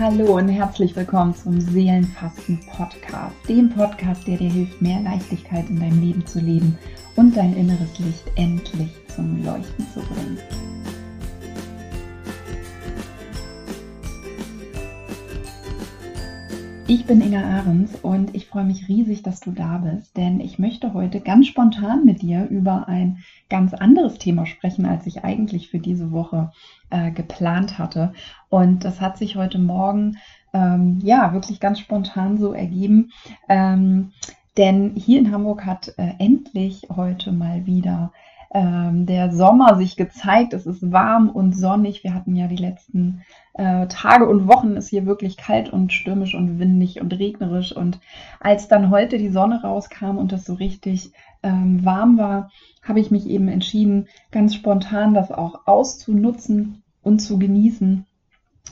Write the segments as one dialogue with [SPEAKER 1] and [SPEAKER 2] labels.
[SPEAKER 1] Hallo und herzlich willkommen zum Seelenfasten Podcast, dem Podcast, der dir hilft, mehr Leichtigkeit in deinem Leben zu leben und dein inneres Licht endlich zum Leuchten zu bringen. Bin Inga Ahrens und ich freue mich riesig, dass du da bist, denn ich möchte heute ganz spontan mit dir über ein ganz anderes Thema sprechen, als ich eigentlich für diese Woche äh, geplant hatte. Und das hat sich heute Morgen ähm, ja wirklich ganz spontan so ergeben. Ähm, denn hier in Hamburg hat äh, endlich heute mal wieder ähm, der Sommer sich gezeigt. Es ist warm und sonnig. Wir hatten ja die letzten äh, Tage und Wochen ist hier wirklich kalt und stürmisch und windig und regnerisch. Und als dann heute die Sonne rauskam und es so richtig ähm, warm war, habe ich mich eben entschieden, ganz spontan das auch auszunutzen und zu genießen.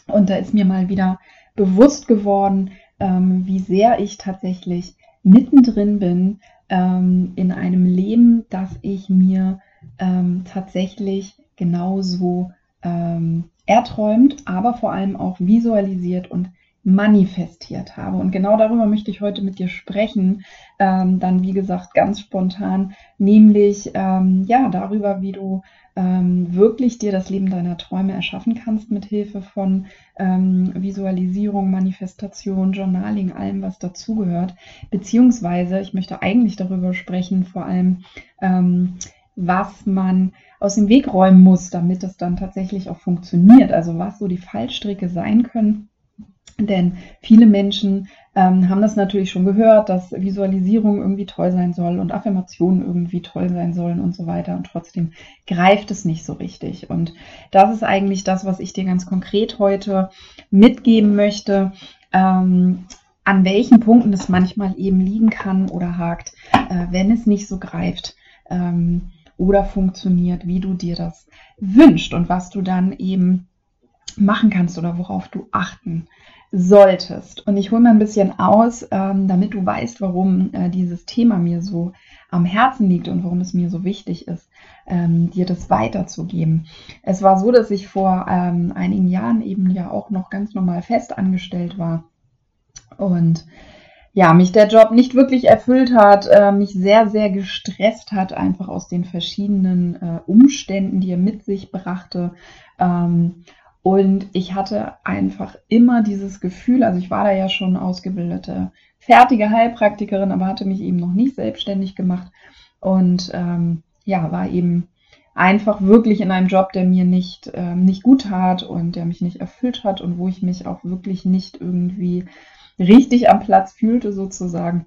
[SPEAKER 1] Und da ist mir mal wieder bewusst geworden, ähm, wie sehr ich tatsächlich mittendrin bin ähm, in einem Leben, das ich mir ähm, tatsächlich genauso ähm, erträumt, aber vor allem auch visualisiert und manifestiert habe. Und genau darüber möchte ich heute mit dir sprechen. Ähm, dann, wie gesagt, ganz spontan, nämlich ähm, ja darüber, wie du ähm, wirklich dir das Leben deiner Träume erschaffen kannst mit Hilfe von ähm, Visualisierung, Manifestation, Journaling, allem, was dazugehört. Beziehungsweise, ich möchte eigentlich darüber sprechen, vor allem ähm, was man aus dem Weg räumen muss, damit es dann tatsächlich auch funktioniert. Also was so die Fallstricke sein können. Denn viele Menschen ähm, haben das natürlich schon gehört, dass Visualisierung irgendwie toll sein soll und Affirmationen irgendwie toll sein sollen und so weiter. Und trotzdem greift es nicht so richtig. Und das ist eigentlich das, was ich dir ganz konkret heute mitgeben möchte. Ähm, an welchen Punkten es manchmal eben liegen kann oder hakt, äh, wenn es nicht so greift. Ähm, oder funktioniert, wie du dir das wünschst und was du dann eben machen kannst oder worauf du achten solltest. Und ich hole mal ein bisschen aus, ähm, damit du weißt, warum äh, dieses Thema mir so am Herzen liegt und warum es mir so wichtig ist, ähm, dir das weiterzugeben. Es war so, dass ich vor ähm, einigen Jahren eben ja auch noch ganz normal fest angestellt war und ja, mich der Job nicht wirklich erfüllt hat, äh, mich sehr, sehr gestresst hat, einfach aus den verschiedenen äh, Umständen, die er mit sich brachte. Ähm, und ich hatte einfach immer dieses Gefühl, also ich war da ja schon ausgebildete, fertige Heilpraktikerin, aber hatte mich eben noch nicht selbstständig gemacht und ähm, ja, war eben einfach wirklich in einem Job, der mir nicht, ähm, nicht gut tat und der mich nicht erfüllt hat und wo ich mich auch wirklich nicht irgendwie richtig am Platz fühlte sozusagen.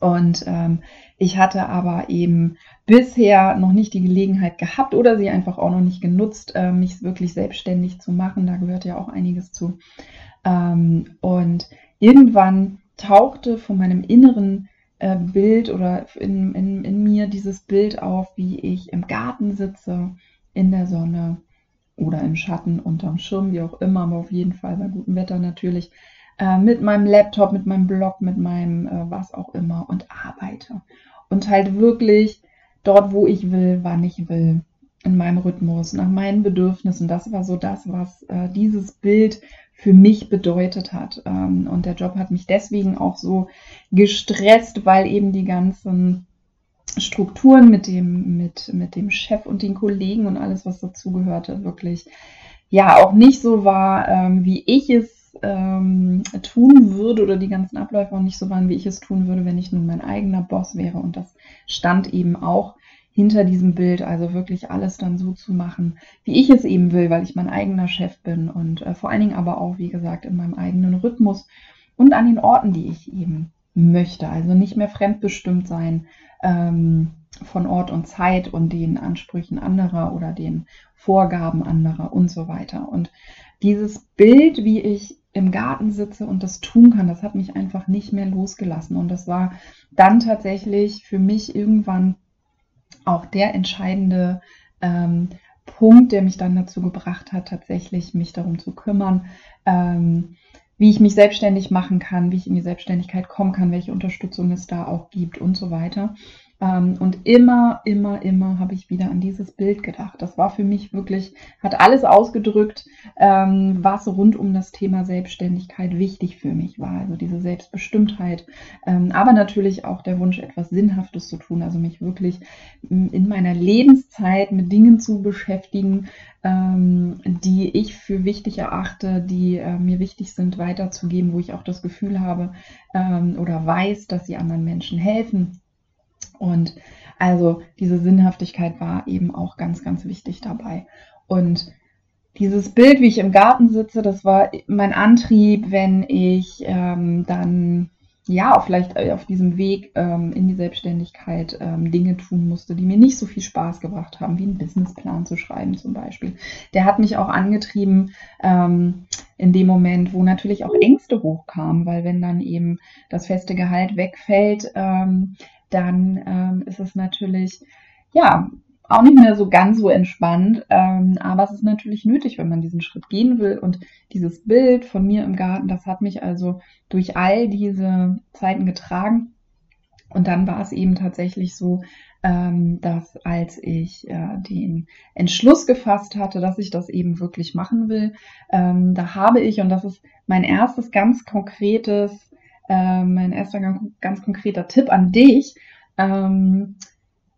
[SPEAKER 1] Und ähm, ich hatte aber eben bisher noch nicht die Gelegenheit gehabt oder sie einfach auch noch nicht genutzt, äh, mich wirklich selbstständig zu machen. Da gehört ja auch einiges zu. Ähm, und irgendwann tauchte von meinem inneren äh, Bild oder in, in, in mir dieses Bild auf, wie ich im Garten sitze, in der Sonne oder im Schatten, unterm Schirm, wie auch immer, aber auf jeden Fall bei gutem Wetter natürlich äh, mit meinem Laptop, mit meinem Blog, mit meinem äh, was auch immer und arbeite. Und halt wirklich dort, wo ich will, wann ich will, in meinem Rhythmus, nach meinen Bedürfnissen. Das war so das, was äh, dieses Bild für mich bedeutet hat. Ähm, und der Job hat mich deswegen auch so gestresst, weil eben die ganzen Strukturen mit dem, mit, mit dem Chef und den Kollegen und alles, was dazugehörte, wirklich ja auch nicht so war, ähm, wie ich es ähm, tun würde oder die ganzen Abläufe auch nicht so waren, wie ich es tun würde, wenn ich nun mein eigener Boss wäre. Und das stand eben auch hinter diesem Bild, also wirklich alles dann so zu machen, wie ich es eben will, weil ich mein eigener Chef bin und äh, vor allen Dingen aber auch, wie gesagt, in meinem eigenen Rhythmus und an den Orten, die ich eben möchte. Also nicht mehr fremdbestimmt sein ähm, von Ort und Zeit und den Ansprüchen anderer oder den Vorgaben anderer und so weiter. Und dieses Bild, wie ich im Garten sitze und das tun kann, das hat mich einfach nicht mehr losgelassen. Und das war dann tatsächlich für mich irgendwann auch der entscheidende ähm, Punkt, der mich dann dazu gebracht hat, tatsächlich mich darum zu kümmern, ähm, wie ich mich selbstständig machen kann, wie ich in die Selbstständigkeit kommen kann, welche Unterstützung es da auch gibt und so weiter. Ähm, und immer, immer, immer habe ich wieder an dieses Bild gedacht. Das war für mich wirklich, hat alles ausgedrückt, ähm, was rund um das Thema Selbstständigkeit wichtig für mich war. Also diese Selbstbestimmtheit, ähm, aber natürlich auch der Wunsch, etwas Sinnhaftes zu tun. Also mich wirklich in meiner Lebenszeit mit Dingen zu beschäftigen, die ich für wichtig erachte, die äh, mir wichtig sind, weiterzugeben, wo ich auch das Gefühl habe oder weiß, dass sie anderen Menschen helfen. Und also diese Sinnhaftigkeit war eben auch ganz, ganz wichtig dabei. Und dieses Bild, wie ich im Garten sitze, das war mein Antrieb, wenn ich ähm, dann ja vielleicht auf diesem Weg ähm, in die Selbstständigkeit ähm, Dinge tun musste, die mir nicht so viel Spaß gebracht haben, wie einen Businessplan zu schreiben zum Beispiel. Der hat mich auch angetrieben ähm, in dem Moment, wo natürlich auch Ängste hochkamen, weil wenn dann eben das feste Gehalt wegfällt, ähm, dann ähm, ist es natürlich, ja, auch nicht mehr so ganz so entspannt, ähm, aber es ist natürlich nötig, wenn man diesen Schritt gehen will. Und dieses Bild von mir im Garten, das hat mich also durch all diese Zeiten getragen. Und dann war es eben tatsächlich so, ähm, dass als ich äh, den Entschluss gefasst hatte, dass ich das eben wirklich machen will, ähm, da habe ich, und das ist mein erstes ganz konkretes ähm, mein erster ganz, konkreter Tipp an dich, ähm,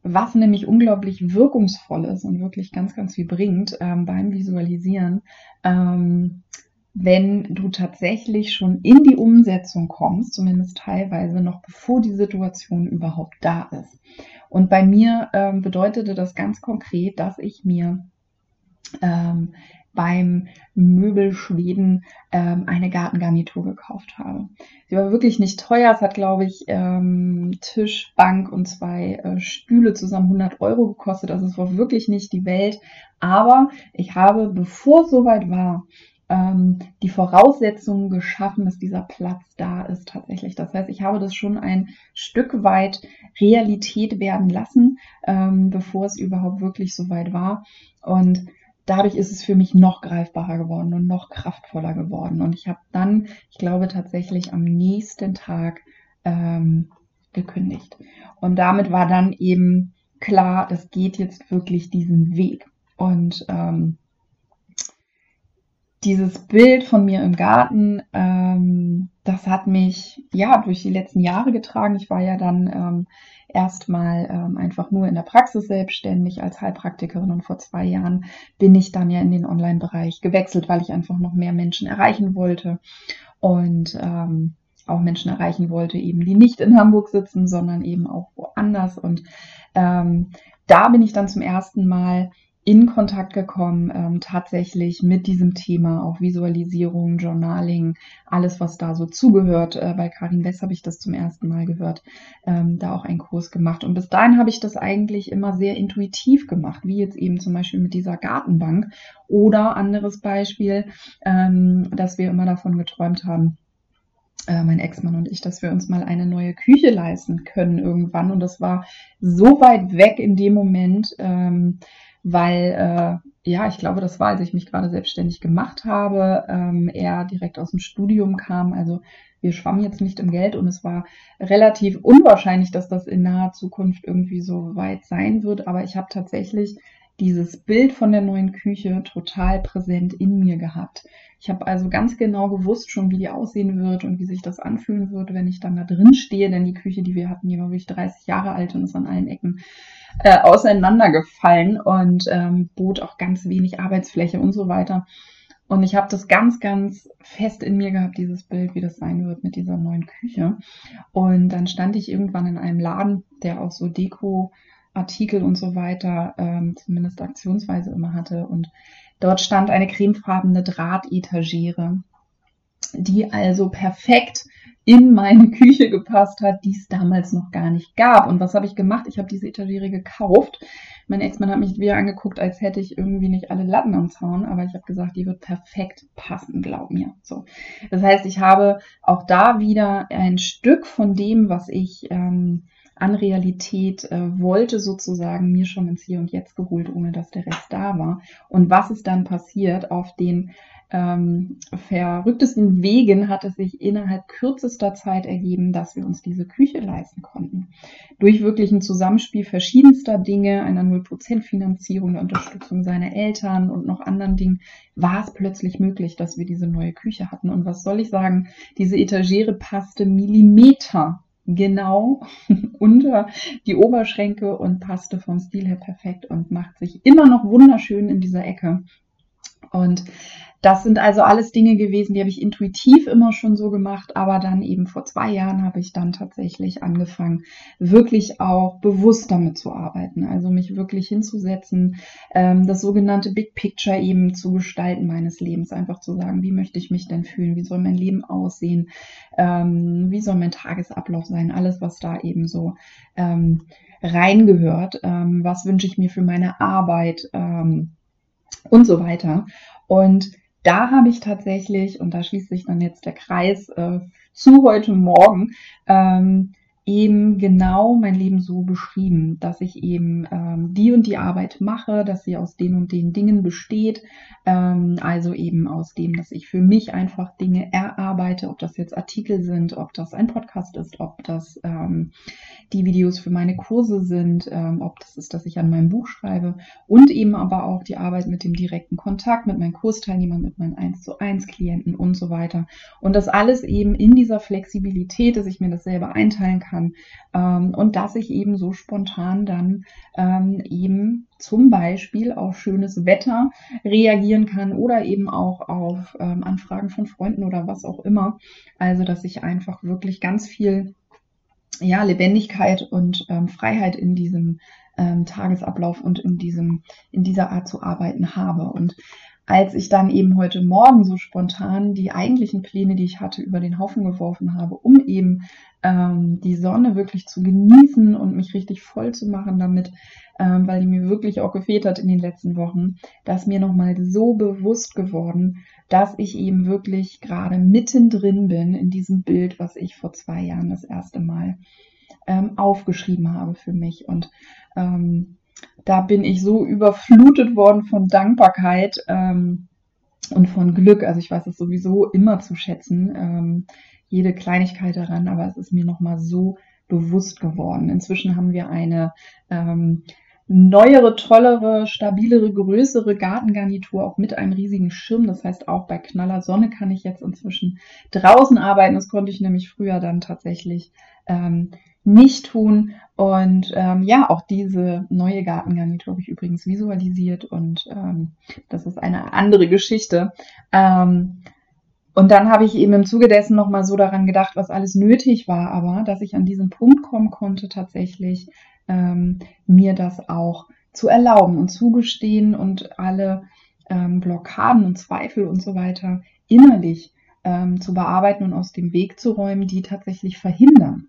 [SPEAKER 1] was nämlich unglaublich wirkungsvoll ist und wirklich ganz, ganz viel bringt ähm, beim Visualisieren, ähm, wenn du tatsächlich schon in die Umsetzung kommst, zumindest teilweise noch bevor die Situation überhaupt da ist. Und bei mir ähm, bedeutete das ganz konkret, dass ich mir ähm, beim Möbelschweden ähm, eine Gartengarnitur gekauft habe. Sie war wirklich nicht teuer. Es hat, glaube ich, ähm, Tisch, Bank und zwei äh, Stühle zusammen 100 Euro gekostet. Also es war wirklich nicht die Welt. Aber ich habe, bevor es soweit war, ähm, die Voraussetzungen geschaffen, dass dieser Platz da ist tatsächlich. Das heißt, ich habe das schon ein Stück weit Realität werden lassen, ähm, bevor es überhaupt wirklich soweit war. Und dadurch ist es für mich noch greifbarer geworden und noch kraftvoller geworden. Und ich habe dann, ich glaube tatsächlich am nächsten Tag ähm, gekündigt. Und damit war dann eben klar, das geht jetzt wirklich diesen Weg. Und ähm, dieses Bild von mir im Garten, ähm, das hat mich ja durch die letzten Jahre getragen. Ich war ja dann ähm, erstmal ähm, einfach nur in der Praxis selbstständig als Heilpraktikerin und vor zwei Jahren bin ich dann ja in den Online-Bereich gewechselt, weil ich einfach noch mehr Menschen erreichen wollte und ähm, auch Menschen erreichen wollte, eben die nicht in Hamburg sitzen, sondern eben auch woanders. Und ähm, da bin ich dann zum ersten Mal in Kontakt gekommen, ähm, tatsächlich mit diesem Thema, auch Visualisierung, Journaling, alles, was da so zugehört. Äh, bei Karin Wess habe ich das zum ersten Mal gehört, ähm, da auch einen Kurs gemacht. Und bis dahin habe ich das eigentlich immer sehr intuitiv gemacht, wie jetzt eben zum Beispiel mit dieser Gartenbank oder anderes Beispiel, ähm, dass wir immer davon geträumt haben, äh, mein Ex-Mann und ich, dass wir uns mal eine neue Küche leisten können irgendwann. Und das war so weit weg in dem Moment, ähm, weil äh, ja, ich glaube, das war, als ich mich gerade selbstständig gemacht habe, ähm, er direkt aus dem Studium kam. Also wir schwammen jetzt nicht im Geld und es war relativ unwahrscheinlich, dass das in naher Zukunft irgendwie so weit sein wird. Aber ich habe tatsächlich dieses Bild von der neuen Küche total präsent in mir gehabt. Ich habe also ganz genau gewusst schon, wie die aussehen wird und wie sich das anfühlen wird, wenn ich dann da drin stehe. Denn die Küche, die wir hatten, die war wirklich 30 Jahre alt und ist an allen Ecken äh, auseinandergefallen und ähm, bot auch ganz wenig Arbeitsfläche und so weiter. Und ich habe das ganz, ganz fest in mir gehabt, dieses Bild, wie das sein wird mit dieser neuen Küche. Und dann stand ich irgendwann in einem Laden, der auch so Deko Artikel und so weiter, ähm, zumindest aktionsweise immer hatte. Und dort stand eine cremefarbene Drahtetagere, die also perfekt in meine Küche gepasst hat, die es damals noch gar nicht gab. Und was habe ich gemacht? Ich habe diese Etagere gekauft. Mein Ex-Mann hat mich wieder angeguckt, als hätte ich irgendwie nicht alle Latten am Zaun, aber ich habe gesagt, die wird perfekt passen, glaub mir. So. Das heißt, ich habe auch da wieder ein Stück von dem, was ich ähm, an Realität äh, wollte, sozusagen mir schon ins Hier und Jetzt geholt, ohne dass der Rest da war. Und was ist dann passiert auf den ähm, verrücktesten Wegen hat es sich innerhalb kürzester Zeit ergeben, dass wir uns diese Küche leisten konnten. Durch wirklich ein Zusammenspiel verschiedenster Dinge, einer 0% Finanzierung, der Unterstützung seiner Eltern und noch anderen Dingen, war es plötzlich möglich, dass wir diese neue Küche hatten. Und was soll ich sagen? Diese Etagere passte Millimeter genau unter die Oberschränke und passte vom Stil her perfekt und macht sich immer noch wunderschön in dieser Ecke. Und das sind also alles Dinge gewesen, die habe ich intuitiv immer schon so gemacht, aber dann eben vor zwei Jahren habe ich dann tatsächlich angefangen, wirklich auch bewusst damit zu arbeiten, also mich wirklich hinzusetzen, ähm, das sogenannte Big Picture eben zu gestalten meines Lebens, einfach zu sagen, wie möchte ich mich denn fühlen, wie soll mein Leben aussehen, ähm, wie soll mein Tagesablauf sein, alles, was da eben so ähm, reingehört, was wünsche ich mir für meine Arbeit und so weiter. Und da habe ich tatsächlich, und da schließt sich dann jetzt der Kreis äh, zu heute Morgen, ähm, eben genau mein Leben so beschrieben, dass ich eben ähm, die und die Arbeit mache, dass sie aus den und den Dingen besteht. Ähm, also eben aus dem, dass ich für mich einfach Dinge erarbeite, ob das jetzt Artikel sind, ob das ein Podcast ist, ob das ähm, die Videos für meine Kurse sind, ähm, ob das ist, dass ich an meinem Buch schreibe und eben aber auch die Arbeit mit dem direkten Kontakt mit meinen Kursteilnehmern, mit meinen 1 zu 1 Klienten und so weiter. Und das alles eben in dieser Flexibilität, dass ich mir das selber einteilen kann ähm, und dass ich eben so spontan dann ähm, eben zum Beispiel auf schönes Wetter reagieren kann oder eben auch auf ähm, Anfragen von Freunden oder was auch immer. Also dass ich einfach wirklich ganz viel ja, Lebendigkeit und ähm, Freiheit in diesem ähm, Tagesablauf und in diesem, in dieser Art zu arbeiten habe. Und als ich dann eben heute Morgen so spontan die eigentlichen Pläne, die ich hatte, über den Haufen geworfen habe, um eben ähm, die Sonne wirklich zu genießen und mich richtig voll zu machen damit, ähm, weil die mir wirklich auch gefehlt hat in den letzten Wochen, dass mir nochmal so bewusst geworden, dass ich eben wirklich gerade mittendrin bin in diesem Bild, was ich vor zwei Jahren das erste Mal ähm, aufgeschrieben habe für mich. Und ähm, da bin ich so überflutet worden von Dankbarkeit ähm, und von Glück. Also ich weiß es sowieso immer zu schätzen, ähm, jede Kleinigkeit daran, aber es ist mir nochmal so bewusst geworden. Inzwischen haben wir eine ähm, neuere, tollere, stabilere, größere Gartengarnitur, auch mit einem riesigen Schirm. Das heißt, auch bei knaller Sonne kann ich jetzt inzwischen draußen arbeiten. Das konnte ich nämlich früher dann tatsächlich ähm, nicht tun. Und ähm, ja, auch diese neue Gartengarnitur habe ich übrigens visualisiert und ähm, das ist eine andere Geschichte. Ähm, und dann habe ich eben im Zuge dessen nochmal so daran gedacht, was alles nötig war, aber dass ich an diesen Punkt kommen konnte, tatsächlich ähm, mir das auch zu erlauben und zugestehen und alle ähm, Blockaden und Zweifel und so weiter innerlich ähm, zu bearbeiten und aus dem Weg zu räumen, die tatsächlich verhindern,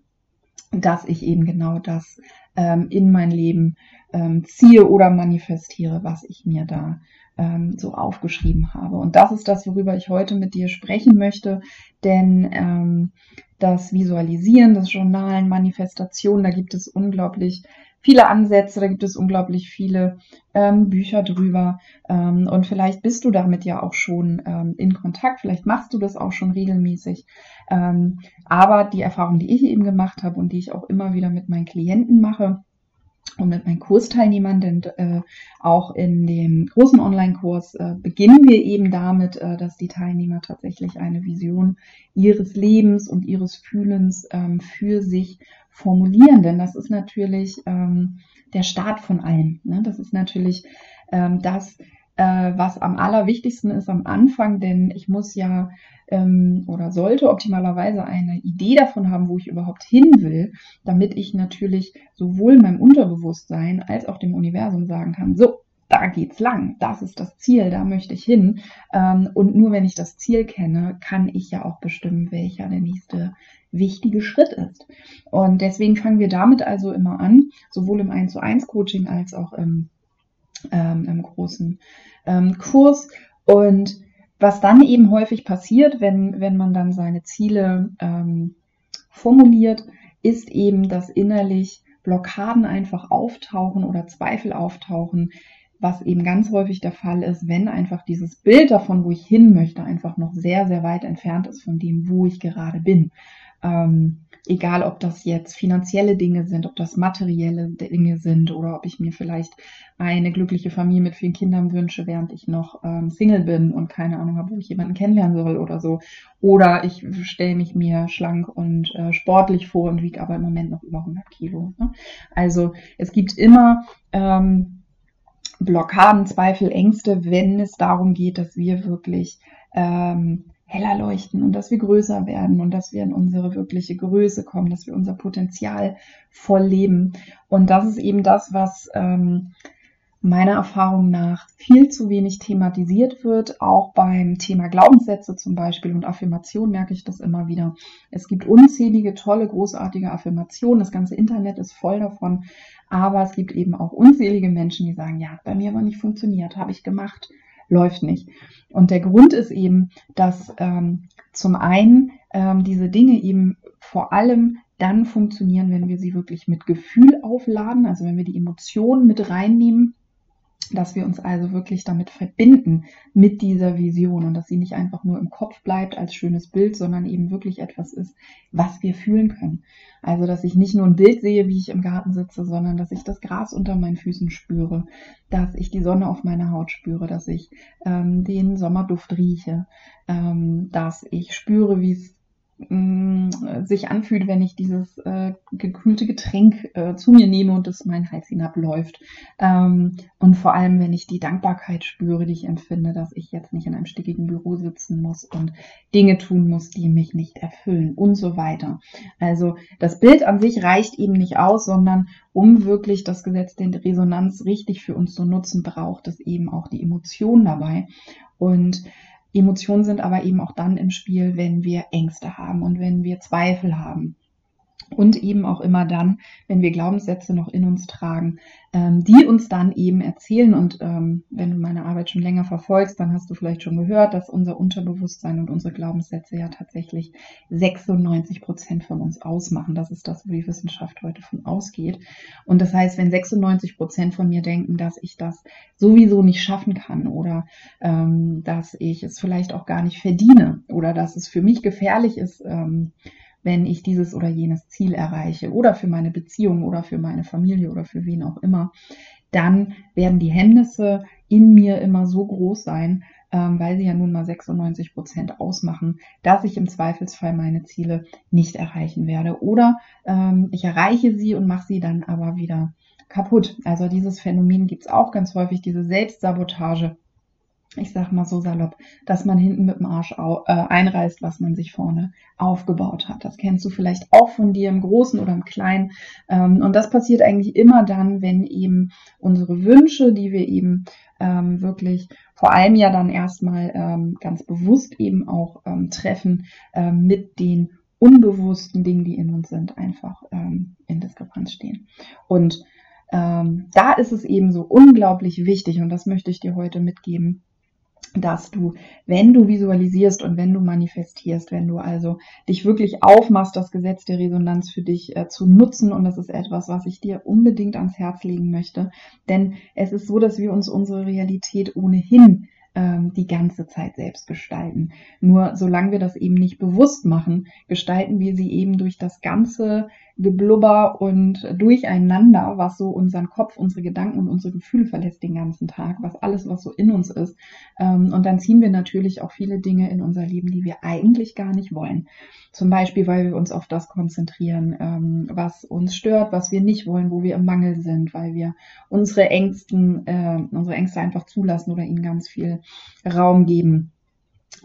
[SPEAKER 1] dass ich eben genau das ähm, in mein Leben ähm, ziehe oder manifestiere, was ich mir da ähm, so aufgeschrieben habe. Und das ist das, worüber ich heute mit dir sprechen möchte, denn ähm, das Visualisieren, das Journalen, Manifestation, da gibt es unglaublich viele Ansätze, da gibt es unglaublich viele ähm, Bücher drüber. Ähm, und vielleicht bist du damit ja auch schon ähm, in Kontakt, vielleicht machst du das auch schon regelmäßig. Ähm, aber die Erfahrung, die ich eben gemacht habe und die ich auch immer wieder mit meinen Klienten mache, und mit meinen Kursteilnehmern, denn äh, auch in dem großen Online-Kurs äh, beginnen wir eben damit, äh, dass die Teilnehmer tatsächlich eine Vision ihres Lebens und ihres Fühlens ähm, für sich formulieren, denn das ist natürlich ähm, der Start von allem. Ne? Das ist natürlich ähm, das, äh, was am allerwichtigsten ist am Anfang, denn ich muss ja ähm, oder sollte optimalerweise eine Idee davon haben, wo ich überhaupt hin will, damit ich natürlich sowohl meinem Unterbewusstsein als auch dem Universum sagen kann, so, da geht's lang, das ist das Ziel, da möchte ich hin. Ähm, und nur wenn ich das Ziel kenne, kann ich ja auch bestimmen, welcher der nächste wichtige Schritt ist. Und deswegen fangen wir damit also immer an, sowohl im 1 zu 1 Coaching als auch im, ähm, im großen ähm, Kurs. Und was dann eben häufig passiert, wenn, wenn man dann seine Ziele ähm, formuliert, ist eben, dass innerlich Blockaden einfach auftauchen oder Zweifel auftauchen, was eben ganz häufig der Fall ist, wenn einfach dieses Bild davon, wo ich hin möchte, einfach noch sehr, sehr weit entfernt ist von dem, wo ich gerade bin. Ähm, egal ob das jetzt finanzielle Dinge sind, ob das materielle Dinge sind oder ob ich mir vielleicht eine glückliche Familie mit vielen Kindern wünsche, während ich noch ähm, Single bin und keine Ahnung habe, wo ich jemanden kennenlernen soll oder so. Oder ich stelle mich mir schlank und äh, sportlich vor und wiege aber im Moment noch über 100 Kilo. Ne? Also es gibt immer ähm, Blockaden, Zweifel, Ängste, wenn es darum geht, dass wir wirklich ähm, heller leuchten und dass wir größer werden und dass wir in unsere wirkliche Größe kommen, dass wir unser Potenzial voll leben. Und das ist eben das, was ähm, meiner Erfahrung nach viel zu wenig thematisiert wird. Auch beim Thema Glaubenssätze zum Beispiel und Affirmation merke ich das immer wieder. Es gibt unzählige, tolle, großartige Affirmationen. Das ganze Internet ist voll davon. Aber es gibt eben auch unzählige Menschen, die sagen, ja, bei mir war nicht funktioniert, habe ich gemacht, läuft nicht. Und der Grund ist eben, dass ähm, zum einen ähm, diese Dinge eben vor allem dann funktionieren, wenn wir sie wirklich mit Gefühl aufladen, also wenn wir die Emotionen mit reinnehmen dass wir uns also wirklich damit verbinden mit dieser Vision und dass sie nicht einfach nur im Kopf bleibt als schönes Bild, sondern eben wirklich etwas ist, was wir fühlen können. Also, dass ich nicht nur ein Bild sehe, wie ich im Garten sitze, sondern dass ich das Gras unter meinen Füßen spüre, dass ich die Sonne auf meiner Haut spüre, dass ich ähm, den Sommerduft rieche, ähm, dass ich spüre, wie es mh, sich anfühlt, wenn ich dieses äh, gekühlte Getränk äh, zu mir nehme und es meinen Hals hinabläuft. Ähm, und vor allem, wenn ich die Dankbarkeit spüre, die ich empfinde, dass ich jetzt nicht in einem stickigen Büro sitzen muss und Dinge tun muss, die mich nicht erfüllen und so weiter. Also das Bild an sich reicht eben nicht aus, sondern um wirklich das Gesetz der Resonanz richtig für uns zu nutzen, braucht es eben auch die Emotion dabei. Und Emotionen sind aber eben auch dann im Spiel, wenn wir Ängste haben und wenn wir Zweifel haben und eben auch immer dann, wenn wir Glaubenssätze noch in uns tragen, ähm, die uns dann eben erzählen. Und ähm, wenn du meine Arbeit schon länger verfolgst, dann hast du vielleicht schon gehört, dass unser Unterbewusstsein und unsere Glaubenssätze ja tatsächlich 96 Prozent von uns ausmachen. Das ist das, wo die Wissenschaft heute von ausgeht. Und das heißt, wenn 96 Prozent von mir denken, dass ich das sowieso nicht schaffen kann oder ähm, dass ich es vielleicht auch gar nicht verdiene oder dass es für mich gefährlich ist, ähm, wenn ich dieses oder jenes Ziel erreiche oder für meine Beziehung oder für meine Familie oder für wen auch immer, dann werden die Hemmnisse in mir immer so groß sein, ähm, weil sie ja nun mal 96 Prozent ausmachen, dass ich im Zweifelsfall meine Ziele nicht erreichen werde. Oder ähm, ich erreiche sie und mache sie dann aber wieder kaputt. Also dieses Phänomen gibt es auch ganz häufig, diese Selbstsabotage ich sag mal so salopp, dass man hinten mit dem Arsch au, äh, einreißt, was man sich vorne aufgebaut hat. Das kennst du vielleicht auch von dir im Großen oder im Kleinen. Ähm, und das passiert eigentlich immer dann, wenn eben unsere Wünsche, die wir eben ähm, wirklich vor allem ja dann erstmal ähm, ganz bewusst eben auch ähm, treffen, ähm, mit den unbewussten Dingen, die in uns sind, einfach ähm, in Diskrepanz stehen. Und da ist es eben so unglaublich wichtig, und das möchte ich dir heute mitgeben, dass du, wenn du visualisierst und wenn du manifestierst, wenn du also dich wirklich aufmachst, das Gesetz der Resonanz für dich äh, zu nutzen, und das ist etwas, was ich dir unbedingt ans Herz legen möchte, denn es ist so, dass wir uns unsere Realität ohnehin ähm, die ganze Zeit selbst gestalten. Nur solange wir das eben nicht bewusst machen, gestalten wir sie eben durch das ganze Geblubber und Durcheinander, was so unseren Kopf, unsere Gedanken und unsere Gefühle verlässt den ganzen Tag, was alles, was so in uns ist. Ähm, und dann ziehen wir natürlich auch viele Dinge in unser Leben, die wir eigentlich gar nicht wollen. Zum Beispiel, weil wir uns auf das konzentrieren, ähm, was uns stört, was wir nicht wollen, wo wir im Mangel sind, weil wir unsere Ängsten, äh, unsere Ängste einfach zulassen oder ihnen ganz viel Raum geben.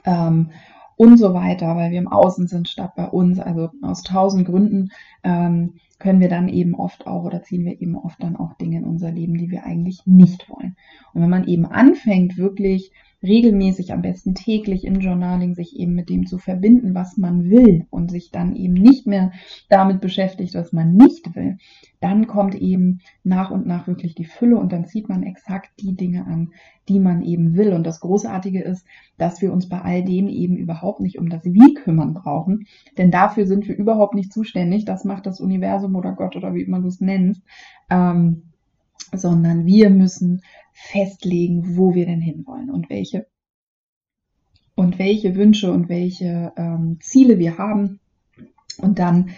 [SPEAKER 1] Ähm, und so weiter, weil wir im Außen sind statt bei uns. Also aus tausend Gründen ähm, können wir dann eben oft auch oder ziehen wir eben oft dann auch Dinge in unser Leben, die wir eigentlich nicht wollen. Und wenn man eben anfängt, wirklich regelmäßig, am besten täglich im Journaling sich eben mit dem zu verbinden, was man will und sich dann eben nicht mehr damit beschäftigt, was man nicht will, dann kommt eben nach und nach wirklich die Fülle und dann zieht man exakt die Dinge an, die man eben will. Und das Großartige ist, dass wir uns bei all dem eben überhaupt nicht um das Wie kümmern brauchen, denn dafür sind wir überhaupt nicht zuständig. Das macht das Universum oder Gott oder wie immer du es nennst. Ähm, sondern wir müssen festlegen, wo wir denn hinwollen und welche und welche Wünsche und welche ähm, Ziele wir haben und dann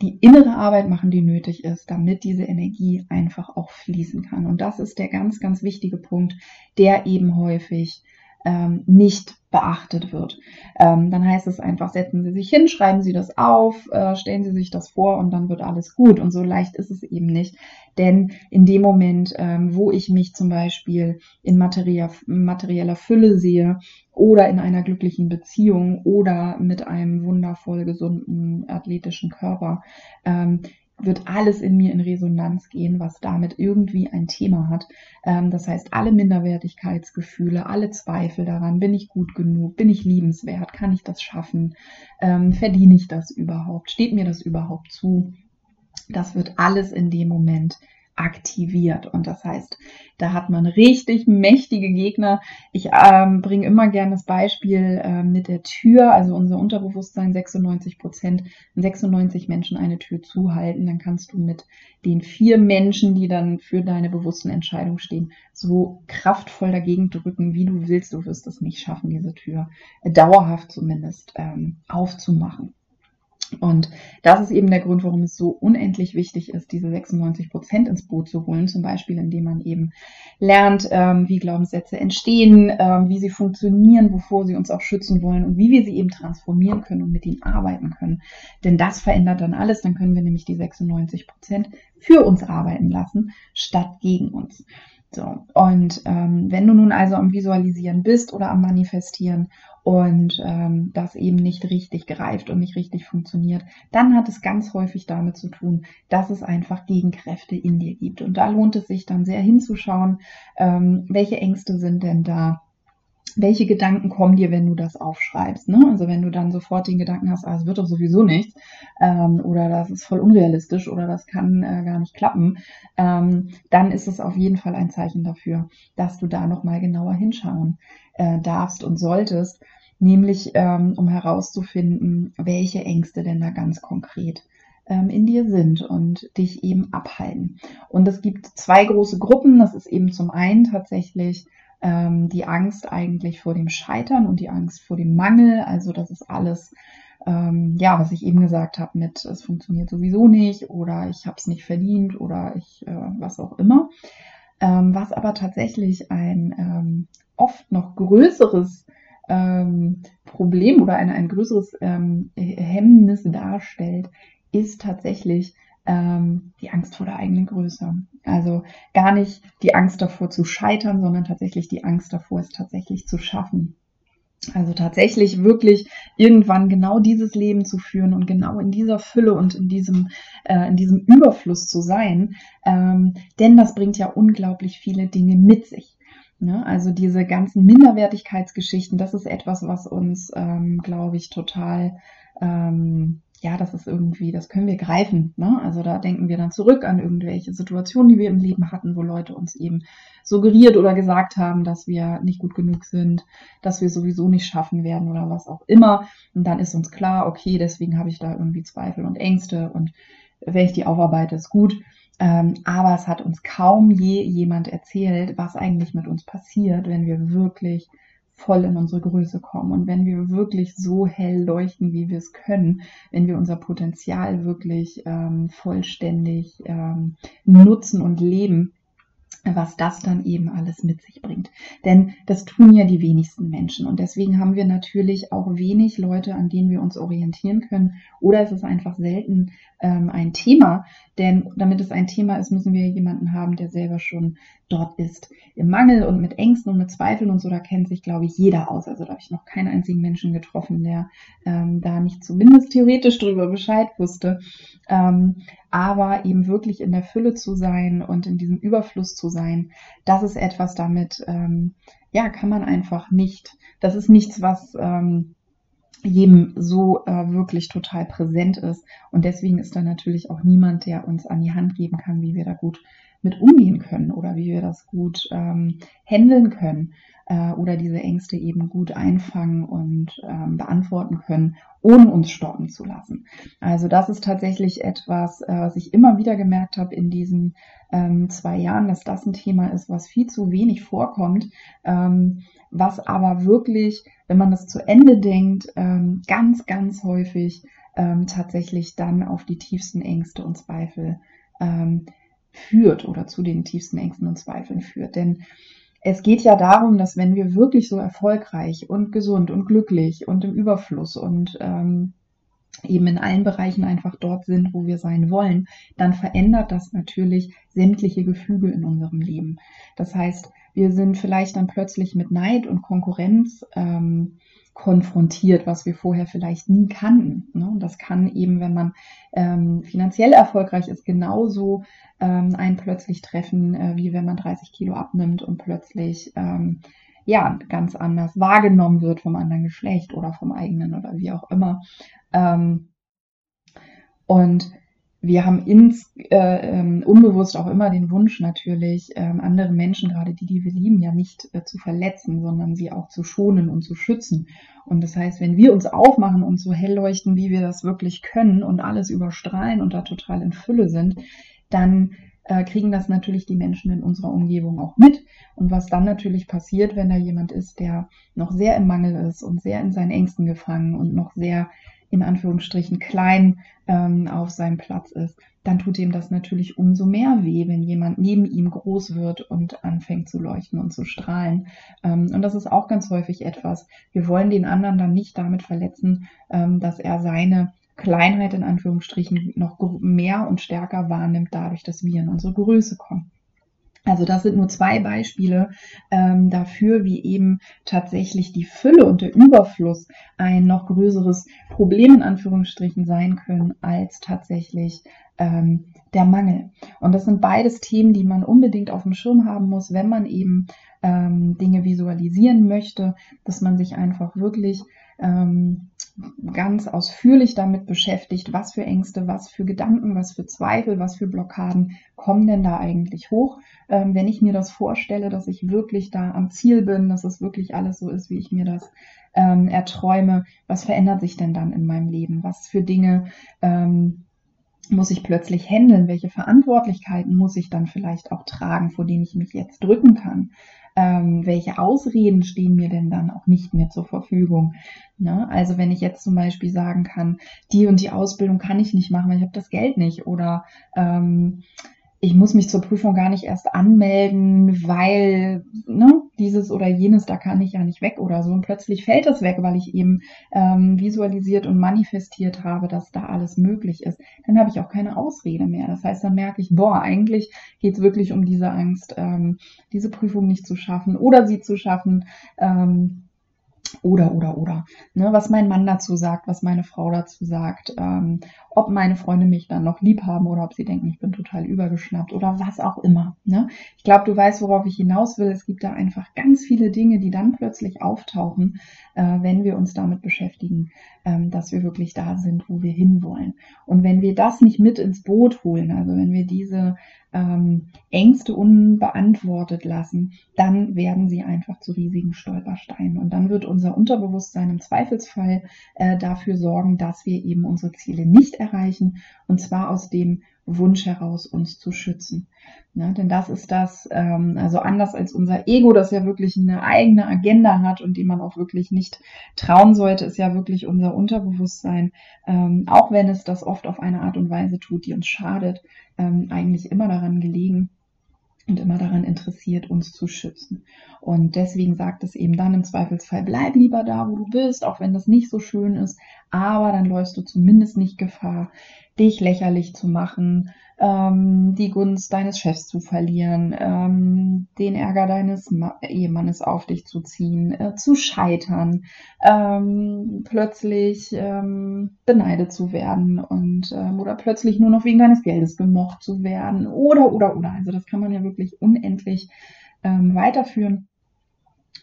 [SPEAKER 1] die innere Arbeit machen, die nötig ist, damit diese Energie einfach auch fließen kann. Und das ist der ganz, ganz wichtige Punkt, der eben häufig ähm, nicht beachtet wird. Ähm, dann heißt es einfach, setzen Sie sich hin, schreiben Sie das auf, äh, stellen Sie sich das vor und dann wird alles gut. Und so leicht ist es eben nicht. Denn in dem Moment, ähm, wo ich mich zum Beispiel in materieller, Fülle sehe oder in einer glücklichen Beziehung oder mit einem wundervoll gesunden, athletischen Körper, ähm, wird alles in mir in Resonanz gehen, was damit irgendwie ein Thema hat. Ähm, das heißt, alle Minderwertigkeitsgefühle, alle Zweifel daran, bin ich gut genug, bin ich liebenswert, kann ich das schaffen, ähm, verdiene ich das überhaupt, steht mir das überhaupt zu, das wird alles in dem Moment aktiviert. Und das heißt, da hat man richtig mächtige Gegner. Ich ähm, bringe immer gerne das Beispiel äh, mit der Tür, also unser Unterbewusstsein 96 Prozent, 96 Menschen eine Tür zuhalten, dann kannst du mit den vier Menschen, die dann für deine bewussten Entscheidungen stehen, so kraftvoll dagegen drücken, wie du willst. Du wirst es nicht schaffen, diese Tür äh, dauerhaft zumindest ähm, aufzumachen. Und das ist eben der Grund, warum es so unendlich wichtig ist, diese 96 Prozent ins Boot zu holen. Zum Beispiel, indem man eben lernt, ähm, wie Glaubenssätze entstehen, ähm, wie sie funktionieren, wovor sie uns auch schützen wollen und wie wir sie eben transformieren können und mit ihnen arbeiten können. Denn das verändert dann alles. Dann können wir nämlich die 96 Prozent für uns arbeiten lassen, statt gegen uns. So, und ähm, wenn du nun also am Visualisieren bist oder am Manifestieren und ähm, das eben nicht richtig greift und nicht richtig funktioniert, dann hat es ganz häufig damit zu tun, dass es einfach Gegenkräfte in dir gibt. Und da lohnt es sich dann sehr hinzuschauen, ähm, welche Ängste sind denn da, welche Gedanken kommen dir, wenn du das aufschreibst. Ne? Also wenn du dann sofort den Gedanken hast, ah, es wird doch sowieso nichts ähm, oder das ist voll unrealistisch oder das kann äh, gar nicht klappen, ähm, dann ist es auf jeden Fall ein Zeichen dafür, dass du da nochmal genauer hinschauen äh, darfst und solltest, nämlich ähm, um herauszufinden, welche Ängste denn da ganz konkret ähm, in dir sind und dich eben abhalten. Und es gibt zwei große Gruppen. Das ist eben zum einen tatsächlich ähm, die Angst eigentlich vor dem Scheitern und die Angst vor dem Mangel. Also das ist alles, ähm, ja, was ich eben gesagt habe mit, es funktioniert sowieso nicht oder ich habe es nicht verdient oder ich, äh, was auch immer. Ähm, was aber tatsächlich ein ähm, oft noch größeres ähm, Problem oder ein, ein größeres ähm, Hemmnis darstellt, ist tatsächlich ähm, die Angst vor der eigenen Größe. Also gar nicht die Angst davor zu scheitern, sondern tatsächlich die Angst davor, es tatsächlich zu schaffen. Also tatsächlich wirklich irgendwann genau dieses Leben zu führen und genau in dieser Fülle und in diesem, äh, in diesem Überfluss zu sein. Ähm, denn das bringt ja unglaublich viele Dinge mit sich. Ne? Also diese ganzen Minderwertigkeitsgeschichten, das ist etwas, was uns, ähm, glaube ich, total ähm, ja, das ist irgendwie, das können wir greifen. Ne? Also da denken wir dann zurück an irgendwelche Situationen, die wir im Leben hatten, wo Leute uns eben suggeriert oder gesagt haben, dass wir nicht gut genug sind, dass wir sowieso nicht schaffen werden oder was auch immer. Und dann ist uns klar, okay, deswegen habe ich da irgendwie Zweifel und Ängste und wenn ich die aufarbeite, ist gut. Ähm, aber es hat uns kaum je jemand erzählt, was eigentlich mit uns passiert, wenn wir wirklich voll in unsere Größe kommen. Und wenn wir wirklich so hell leuchten, wie wir es können, wenn wir unser Potenzial wirklich ähm, vollständig ähm, nutzen und leben, was das dann eben alles mit sich bringt. Denn das tun ja die wenigsten Menschen und deswegen haben wir natürlich auch wenig Leute, an denen wir uns orientieren können oder es ist einfach selten ähm, ein Thema, denn damit es ein Thema ist, müssen wir jemanden haben, der selber schon dort ist. Im Mangel und mit Ängsten und mit Zweifeln und so, da kennt sich, glaube ich, jeder aus. Also da habe ich noch keinen einzigen Menschen getroffen, der ähm, da nicht zumindest theoretisch drüber Bescheid wusste. Ähm, aber eben wirklich in der Fülle zu sein und in diesem Überfluss zu sein, das ist etwas damit, ähm, ja, kann man einfach nicht. Das ist nichts, was ähm, jedem so äh, wirklich total präsent ist. Und deswegen ist da natürlich auch niemand, der uns an die Hand geben kann, wie wir da gut mit umgehen können oder wie wir das gut ähm, handeln können. Äh, oder diese Ängste eben gut einfangen und ähm, beantworten können, ohne uns stoppen zu lassen. Also das ist tatsächlich etwas, äh, was ich immer wieder gemerkt habe in diesen ähm, zwei Jahren, dass das ein Thema ist, was viel zu wenig vorkommt, ähm, was aber wirklich, wenn man das zu Ende denkt, ähm, ganz, ganz häufig ähm, tatsächlich dann auf die tiefsten Ängste und Zweifel ähm, führt oder zu den tiefsten Ängsten und Zweifeln führt. Denn es geht ja darum, dass wenn wir wirklich so erfolgreich und gesund und glücklich und im Überfluss und ähm, eben in allen Bereichen einfach dort sind, wo wir sein wollen, dann verändert das natürlich sämtliche Gefüge in unserem Leben. Das heißt, wir sind vielleicht dann plötzlich mit Neid und Konkurrenz ähm, konfrontiert, was wir vorher vielleicht nie kannten. Ne? Und das kann eben, wenn man ähm, finanziell erfolgreich ist, genauso ähm, einen plötzlich treffen, äh, wie wenn man 30 Kilo abnimmt und plötzlich ähm, ja ganz anders wahrgenommen wird vom anderen Geschlecht oder vom eigenen oder wie auch immer. Ähm, und wir haben ins äh, ähm, unbewusst auch immer den Wunsch natürlich, ähm, andere Menschen, gerade die, die wir lieben, ja nicht äh, zu verletzen, sondern sie auch zu schonen und zu schützen. Und das heißt, wenn wir uns aufmachen und so hell leuchten, wie wir das wirklich können und alles überstrahlen und da total in Fülle sind, dann äh, kriegen das natürlich die Menschen in unserer Umgebung auch mit. Und was dann natürlich passiert, wenn da jemand ist, der noch sehr im Mangel ist und sehr in seinen Ängsten gefangen und noch sehr in Anführungsstrichen klein ähm, auf seinem Platz ist, dann tut ihm das natürlich umso mehr weh, wenn jemand neben ihm groß wird und anfängt zu leuchten und zu strahlen. Ähm, und das ist auch ganz häufig etwas. Wir wollen den anderen dann nicht damit verletzen, ähm, dass er seine Kleinheit in Anführungsstrichen noch mehr und stärker wahrnimmt, dadurch, dass wir in unsere Größe kommen. Also das sind nur zwei Beispiele ähm, dafür, wie eben tatsächlich die Fülle und der Überfluss ein noch größeres Problem in Anführungsstrichen sein können als tatsächlich ähm, der Mangel. Und das sind beides Themen, die man unbedingt auf dem Schirm haben muss, wenn man eben ähm, Dinge visualisieren möchte, dass man sich einfach wirklich ähm, ganz ausführlich damit beschäftigt, was für Ängste, was für Gedanken, was für Zweifel, was für Blockaden kommen denn da eigentlich hoch. Ähm, wenn ich mir das vorstelle, dass ich wirklich da am Ziel bin, dass es wirklich alles so ist, wie ich mir das ähm, erträume, was verändert sich denn dann in meinem Leben? Was für Dinge ähm, muss ich plötzlich handeln? Welche Verantwortlichkeiten muss ich dann vielleicht auch tragen, vor denen ich mich jetzt drücken kann? Ähm, welche Ausreden stehen mir denn dann auch nicht mehr zur Verfügung. Ne? Also wenn ich jetzt zum Beispiel sagen kann, die und die Ausbildung kann ich nicht machen, weil ich habe das Geld nicht oder ähm, ich muss mich zur Prüfung gar nicht erst anmelden, weil ne, dieses oder jenes, da kann ich ja nicht weg oder so. Und plötzlich fällt es weg, weil ich eben ähm, visualisiert und manifestiert habe, dass da alles möglich ist. Dann habe ich auch keine Ausrede mehr. Das heißt, dann merke ich, boah, eigentlich geht es wirklich um diese Angst, ähm, diese Prüfung nicht zu schaffen oder sie zu schaffen. Ähm, oder, oder, oder. Ne, was mein Mann dazu sagt, was meine Frau dazu sagt, ähm, ob meine Freunde mich dann noch lieb haben oder ob sie denken, ich bin total übergeschnappt oder was auch immer. Ne? Ich glaube, du weißt, worauf ich hinaus will. Es gibt da einfach ganz viele Dinge, die dann plötzlich auftauchen, äh, wenn wir uns damit beschäftigen, ähm, dass wir wirklich da sind, wo wir hinwollen. Und wenn wir das nicht mit ins Boot holen, also wenn wir diese ähm, Ängste unbeantwortet lassen, dann werden sie einfach zu riesigen Stolpersteinen. Und dann wird unser Unterbewusstsein im Zweifelsfall äh, dafür sorgen, dass wir eben unsere Ziele nicht erreichen. Und zwar aus dem Wunsch heraus, uns zu schützen. Ja, denn das ist das, ähm, also anders als unser Ego, das ja wirklich eine eigene Agenda hat und die man auch wirklich nicht trauen sollte, ist ja wirklich unser Unterbewusstsein, ähm, auch wenn es das oft auf eine Art und Weise tut, die uns schadet, ähm, eigentlich immer daran gelegen, und immer daran interessiert, uns zu schützen. Und deswegen sagt es eben dann im Zweifelsfall, bleib lieber da, wo du bist, auch wenn das nicht so schön ist, aber dann läufst du zumindest nicht Gefahr, dich lächerlich zu machen, ähm, die Gunst deines Chefs zu verlieren, ähm, den Ärger deines Ma Ehemannes auf dich zu ziehen, äh, zu scheitern, ähm, plötzlich ähm, beneidet zu werden und ähm, oder plötzlich nur noch wegen deines Geldes gemocht zu werden oder oder oder. Also das kann man ja wirklich unendlich ähm, weiterführen.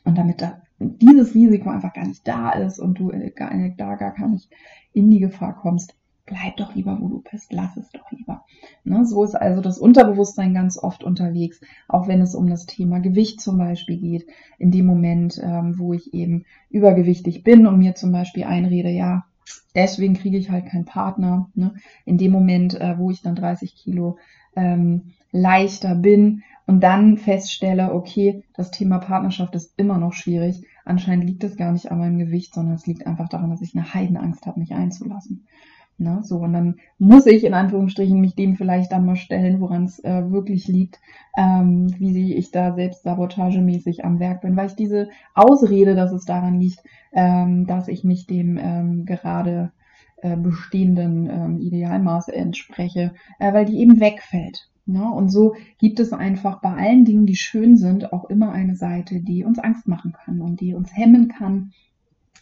[SPEAKER 1] Und damit da dieses Risiko einfach gar nicht da ist und du äh, gar, da gar nicht in die Gefahr kommst, bleib doch lieber, wo du bist, lass es doch lieber. Ne, so ist also das Unterbewusstsein ganz oft unterwegs, auch wenn es um das Thema Gewicht zum Beispiel geht. In dem Moment, ähm, wo ich eben übergewichtig bin und mir zum Beispiel einrede, ja, deswegen kriege ich halt keinen Partner. Ne? In dem Moment, äh, wo ich dann 30 Kilo ähm, leichter bin und dann feststelle, okay, das Thema Partnerschaft ist immer noch schwierig. Anscheinend liegt es gar nicht an meinem Gewicht, sondern es liegt einfach daran, dass ich eine Heidenangst habe, mich einzulassen. Ne? So, und dann muss ich in Anführungsstrichen mich dem vielleicht dann mal stellen, woran es äh, wirklich liegt, ähm, wie ich da selbst sabotagemäßig am Werk bin, weil ich diese Ausrede, dass es daran liegt, ähm, dass ich nicht dem ähm, gerade äh, bestehenden ähm, Idealmaß entspreche, äh, weil die eben wegfällt. Ne? Und so gibt es einfach bei allen Dingen, die schön sind, auch immer eine Seite, die uns Angst machen kann und die uns hemmen kann.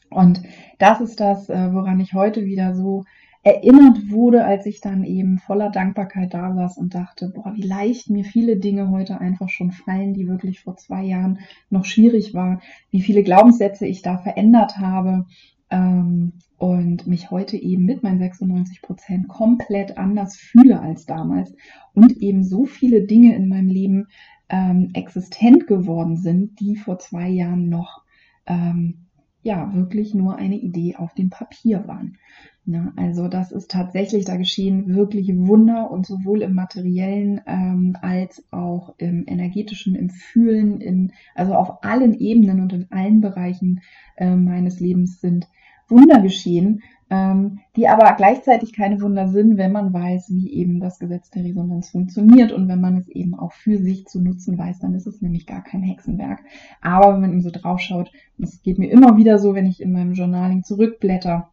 [SPEAKER 1] Und das ist das, äh, woran ich heute wieder so erinnert wurde, als ich dann eben voller Dankbarkeit da saß und dachte, boah, wie leicht mir viele Dinge heute einfach schon fallen, die wirklich vor zwei Jahren noch schwierig war, wie viele Glaubenssätze ich da verändert habe ähm, und mich heute eben mit meinen 96 Prozent komplett anders fühle als damals und eben so viele Dinge in meinem Leben ähm, existent geworden sind, die vor zwei Jahren noch ähm, ja wirklich nur eine Idee auf dem Papier waren. Ja, also das ist tatsächlich, da geschehen wirklich Wunder und sowohl im materiellen ähm, als auch im energetischen, im Fühlen, in, also auf allen Ebenen und in allen Bereichen äh, meines Lebens sind Wunder geschehen, ähm, die aber gleichzeitig keine Wunder sind, wenn man weiß, wie eben das Gesetz der Resonanz funktioniert und wenn man es eben auch für sich zu nutzen weiß, dann ist es nämlich gar kein Hexenwerk. Aber wenn man eben so draufschaut, es geht mir immer wieder so, wenn ich in meinem Journaling zurückblätter,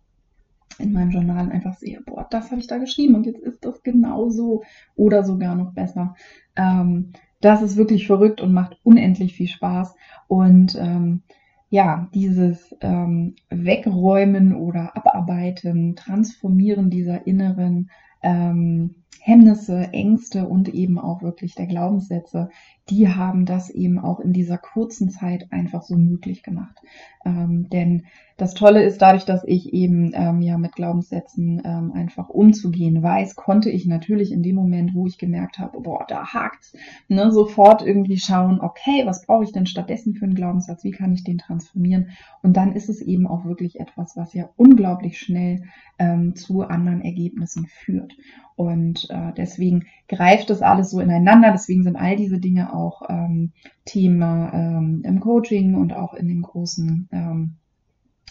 [SPEAKER 1] in meinem Journal einfach sehe, boah, das habe ich da geschrieben und jetzt ist das genau so oder sogar noch besser. Ähm, das ist wirklich verrückt und macht unendlich viel Spaß. Und ähm, ja, dieses ähm, Wegräumen oder Abarbeiten, Transformieren dieser inneren ähm, Hemmnisse, Ängste und eben auch wirklich der Glaubenssätze, die haben das eben auch in dieser kurzen Zeit einfach so möglich gemacht. Ähm, denn das Tolle ist, dadurch, dass ich eben ähm, ja mit Glaubenssätzen ähm, einfach umzugehen weiß, konnte ich natürlich in dem Moment, wo ich gemerkt habe, boah, da hakt's, ne, sofort irgendwie schauen, okay, was brauche ich denn stattdessen für einen Glaubenssatz? Wie kann ich den transformieren? Und dann ist es eben auch wirklich etwas, was ja unglaublich schnell ähm, zu anderen Ergebnissen führt. Und äh, deswegen greift das alles so ineinander. Deswegen sind all diese Dinge auch ähm, Thema ähm, im Coaching und auch in den großen ähm,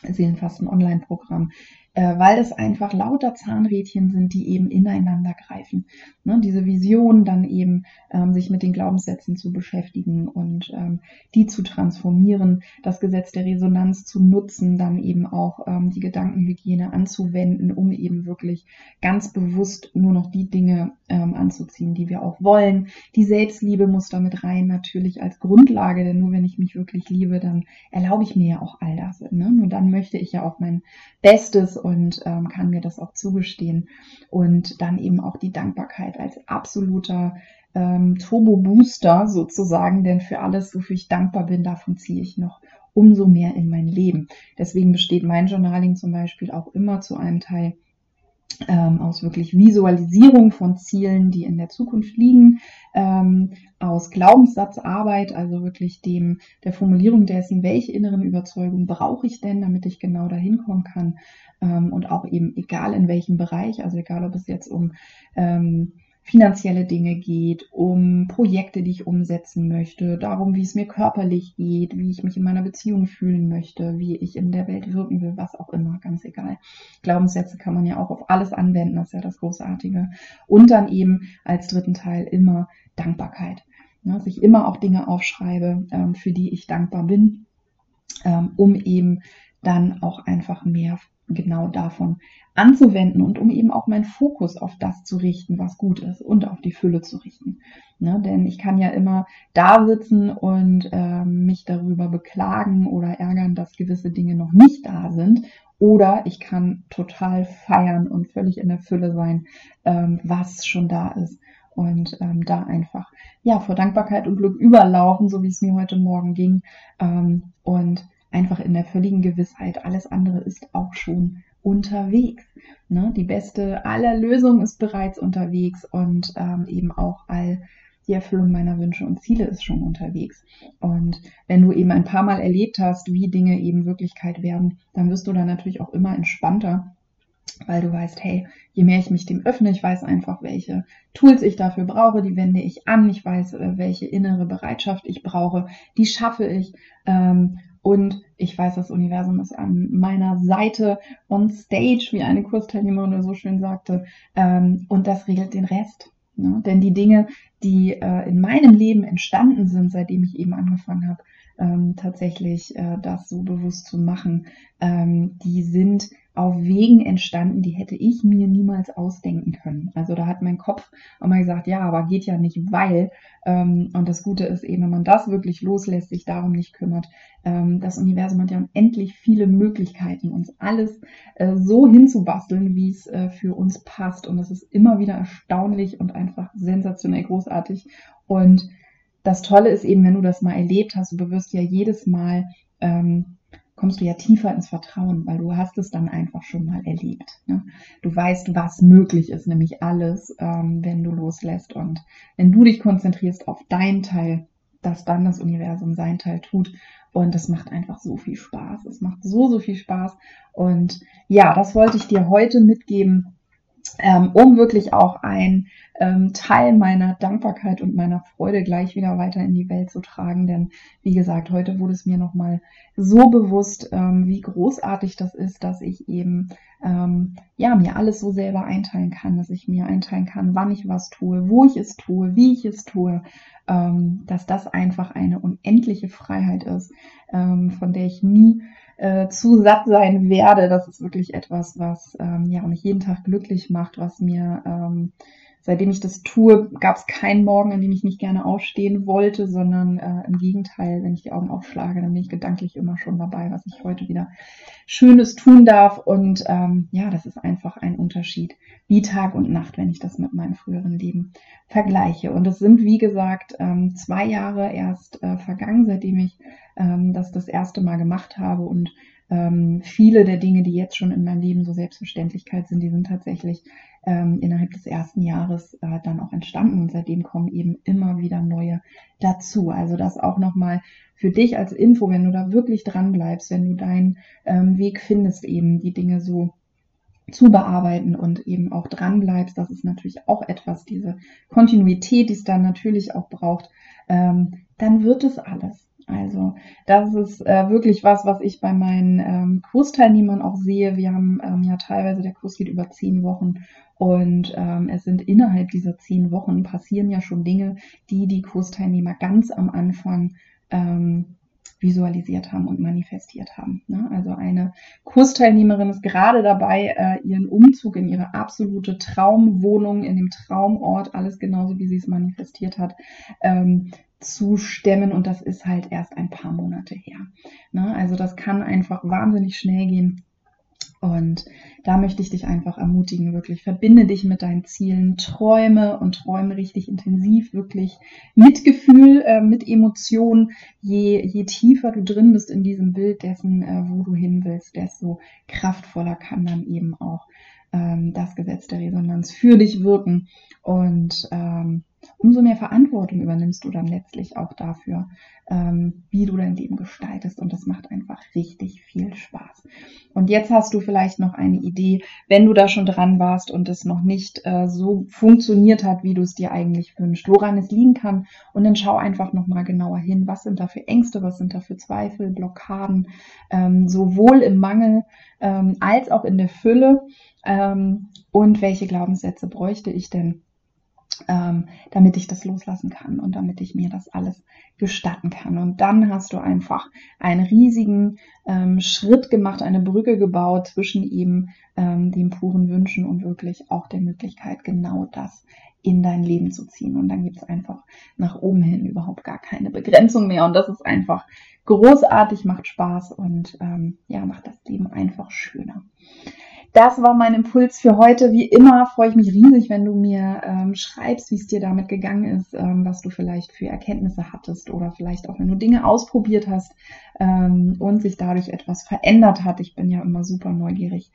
[SPEAKER 1] Seelenfasten Online-Programm, äh, weil es einfach lauter Zahnrädchen sind, die eben ineinander greifen. Ne, diese Vision dann eben, ähm, sich mit den Glaubenssätzen zu beschäftigen und ähm, die zu transformieren, das Gesetz der Resonanz zu nutzen, dann eben auch ähm, die Gedankenhygiene anzuwenden, um eben wirklich ganz bewusst nur noch die Dinge ähm, anzuziehen, die wir auch wollen. Die Selbstliebe muss damit rein, natürlich als Grundlage, denn nur wenn ich mich wirklich liebe, dann erlaube ich mir ja auch all das. Ne? Nur dann möchte ich ja auch mein Bestes und ähm, kann mir das auch zugestehen. Und dann eben auch die Dankbarkeit als absoluter ähm, Turbo-Booster sozusagen, denn für alles, wofür ich dankbar bin, davon ziehe ich noch umso mehr in mein Leben. Deswegen besteht mein Journaling zum Beispiel auch immer zu einem Teil ähm, aus wirklich Visualisierung von Zielen, die in der Zukunft liegen, ähm, aus Glaubenssatzarbeit, also wirklich dem der Formulierung dessen, welche inneren Überzeugungen brauche ich denn, damit ich genau dahin kommen kann ähm, und auch eben egal in welchem Bereich, also egal ob es jetzt um ähm, finanzielle Dinge geht, um Projekte, die ich umsetzen möchte, darum, wie es mir körperlich geht, wie ich mich in meiner Beziehung fühlen möchte, wie ich in der Welt wirken will, was auch immer, ganz egal. Glaubenssätze kann man ja auch auf alles anwenden, das ist ja das Großartige. Und dann eben als dritten Teil immer Dankbarkeit. Ne, dass ich immer auch Dinge aufschreibe, ähm, für die ich dankbar bin, ähm, um eben dann auch einfach mehr genau davon anzuwenden und um eben auch meinen Fokus auf das zu richten, was gut ist und auf die Fülle zu richten. Ne? Denn ich kann ja immer da sitzen und ähm, mich darüber beklagen oder ärgern, dass gewisse Dinge noch nicht da sind. Oder ich kann total feiern und völlig in der Fülle sein, ähm, was schon da ist. Und ähm, da einfach ja vor Dankbarkeit und Glück überlaufen, so wie es mir heute Morgen ging. Ähm, und einfach in der völligen Gewissheit, alles andere ist auch schon unterwegs. Ne? Die beste aller Lösungen ist bereits unterwegs und ähm, eben auch all die Erfüllung meiner Wünsche und Ziele ist schon unterwegs. Und wenn du eben ein paar Mal erlebt hast, wie Dinge eben Wirklichkeit werden, dann wirst du dann natürlich auch immer entspannter, weil du weißt, hey, je mehr ich mich dem öffne, ich weiß einfach, welche Tools ich dafür brauche, die wende ich an, ich weiß, äh, welche innere Bereitschaft ich brauche, die schaffe ich. Ähm, und ich weiß, das Universum ist an meiner Seite on stage, wie eine Kursteilnehmerin so schön sagte. Ähm, und das regelt den Rest. Ne? Denn die Dinge, die äh, in meinem Leben entstanden sind, seitdem ich eben angefangen habe, ähm, tatsächlich äh, das so bewusst zu machen, ähm, die sind auf Wegen entstanden, die hätte ich mir niemals ausdenken können. Also da hat mein Kopf mal gesagt, ja, aber geht ja nicht, weil. Ähm, und das Gute ist eben, wenn man das wirklich loslässt, sich darum nicht kümmert, ähm, das Universum hat ja unendlich viele Möglichkeiten, uns alles äh, so hinzubasteln, wie es äh, für uns passt. Und das ist immer wieder erstaunlich und einfach sensationell großartig. Und das Tolle ist eben, wenn du das mal erlebt hast, du wirst ja jedes Mal ähm, kommst du ja tiefer ins Vertrauen, weil du hast es dann einfach schon mal erlebt. Ne? Du weißt, was möglich ist, nämlich alles, ähm, wenn du loslässt und wenn du dich konzentrierst auf deinen Teil, dass dann das Universum sein Teil tut. Und es macht einfach so viel Spaß. Es macht so, so viel Spaß. Und ja, das wollte ich dir heute mitgeben, ähm, um wirklich auch ein ähm, Teil meiner Dankbarkeit und meiner Freude gleich wieder weiter in die Welt zu tragen. Denn wie gesagt, heute wurde es mir nochmal so bewusst, ähm, wie großartig das ist, dass ich eben ähm, ja mir alles so selber einteilen kann, dass ich mir einteilen kann, wann ich was tue, wo ich es tue, wie ich es tue, ähm, dass das einfach eine unendliche Freiheit ist, ähm, von der ich nie äh, zu satt sein werde. Das ist wirklich etwas, was ähm, ja mich jeden Tag glücklich macht, was mir ähm, seitdem ich das tue, gab es keinen Morgen, an dem ich nicht gerne aufstehen wollte, sondern äh, im Gegenteil, wenn ich die Augen aufschlage, dann bin ich gedanklich immer schon dabei, was ich heute wieder Schönes tun darf. Und ähm, ja, das ist einfach ein Unterschied wie Tag und Nacht, wenn ich das mit meinem früheren Leben vergleiche. Und es sind, wie gesagt, ähm, zwei Jahre erst äh, vergangen, seitdem ich ähm, das das erste Mal gemacht habe und ähm, viele der Dinge, die jetzt schon in meinem Leben so Selbstverständlichkeit sind, die sind tatsächlich ähm, innerhalb des ersten Jahres äh, dann auch entstanden und seitdem kommen eben immer wieder neue dazu. Also das auch nochmal für dich als Info, wenn du da wirklich dran bleibst, wenn du deinen ähm, Weg findest, eben die Dinge so zu bearbeiten und eben auch dran bleibst. Das ist natürlich auch etwas, diese Kontinuität, die es dann natürlich auch braucht. Ähm, dann wird es alles. Also das ist äh, wirklich was, was ich bei meinen ähm, Kursteilnehmern auch sehe. Wir haben ähm, ja teilweise, der Kurs geht über zehn Wochen und ähm, es sind innerhalb dieser zehn Wochen passieren ja schon Dinge, die die Kursteilnehmer ganz am Anfang ähm, visualisiert haben und manifestiert haben. Ne? Also eine Kursteilnehmerin ist gerade dabei, äh, ihren Umzug in ihre absolute Traumwohnung, in dem Traumort, alles genauso wie sie es manifestiert hat, ähm, zu stemmen und das ist halt erst ein paar Monate her. Ne? Also das kann einfach wahnsinnig schnell gehen. Und da möchte ich dich einfach ermutigen, wirklich verbinde dich mit deinen Zielen, träume und träume richtig intensiv, wirklich mit Gefühl, äh, mit Emotionen. Je, je tiefer du drin bist in diesem Bild dessen, äh, wo du hin willst, desto kraftvoller kann dann eben auch ähm, das Gesetz der Resonanz für dich wirken. Und ähm, umso mehr Verantwortung übernimmst du dann letztlich auch dafür, ähm, wie du dein Leben gestaltest. Und das macht einfach richtig viel Spaß. Und jetzt hast du vielleicht noch eine Idee, wenn du da schon dran warst und es noch nicht äh, so funktioniert hat, wie du es dir eigentlich wünschst, woran es liegen kann. Und dann schau einfach nochmal genauer hin, was sind da für Ängste, was sind da für Zweifel, Blockaden, ähm, sowohl im Mangel ähm, als auch in der Fülle. Ähm, und welche Glaubenssätze bräuchte ich denn? Ähm, damit ich das loslassen kann und damit ich mir das alles gestatten kann. Und dann hast du einfach einen riesigen ähm, Schritt gemacht, eine Brücke gebaut zwischen eben ähm, den puren Wünschen und wirklich auch der Möglichkeit, genau das in dein Leben zu ziehen. Und dann gibt es einfach nach oben hin überhaupt gar keine Begrenzung mehr. Und das ist einfach großartig, macht Spaß und ähm, ja, macht das Leben einfach schöner. Das war mein Impuls für heute. Wie immer freue ich mich riesig, wenn du mir ähm, schreibst, wie es dir damit gegangen ist, ähm, was du vielleicht für Erkenntnisse hattest oder vielleicht auch, wenn du Dinge ausprobiert hast, ähm, und sich dadurch etwas verändert hat. Ich bin ja immer super neugierig,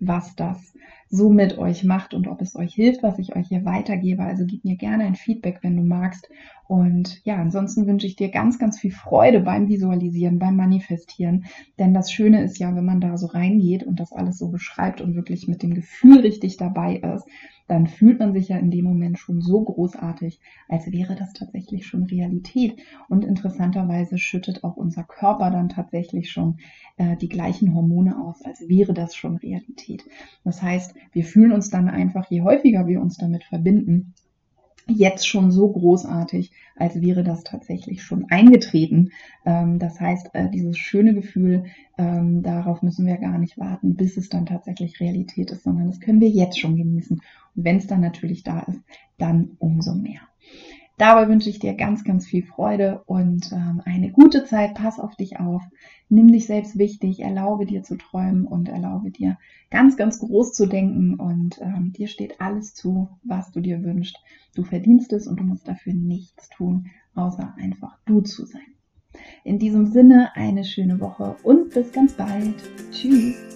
[SPEAKER 1] was das so mit euch macht und ob es euch hilft, was ich euch hier weitergebe. Also gib mir gerne ein Feedback, wenn du magst. Und ja, ansonsten wünsche ich dir ganz, ganz viel Freude beim Visualisieren, beim Manifestieren. Denn das Schöne ist ja, wenn man da so reingeht und das alles so beschreibt und wirklich mit dem Gefühl richtig dabei ist, dann fühlt man sich ja in dem Moment schon so großartig, als wäre das tatsächlich schon Realität. Und interessanterweise schüttet auch unser Körper dann tatsächlich schon äh, die gleichen Hormone aus, als wäre das schon Realität. Das heißt, wir fühlen uns dann einfach, je häufiger wir uns damit verbinden, jetzt schon so großartig, als wäre das tatsächlich schon eingetreten. Ähm, das heißt, äh, dieses schöne Gefühl, ähm, darauf müssen wir gar nicht warten, bis es dann tatsächlich Realität ist, sondern das können wir jetzt schon genießen. Und wenn es dann natürlich da ist, dann umso mehr. Dabei wünsche ich dir ganz, ganz viel Freude und ähm, eine gute Zeit. Pass auf dich auf. Nimm dich selbst wichtig. Erlaube dir zu träumen und erlaube dir ganz, ganz groß zu denken. Und ähm, dir steht alles zu, was du dir wünschst. Du verdienst es und du musst dafür nichts tun, außer einfach du zu sein. In diesem Sinne eine schöne Woche und bis ganz bald. Tschüss.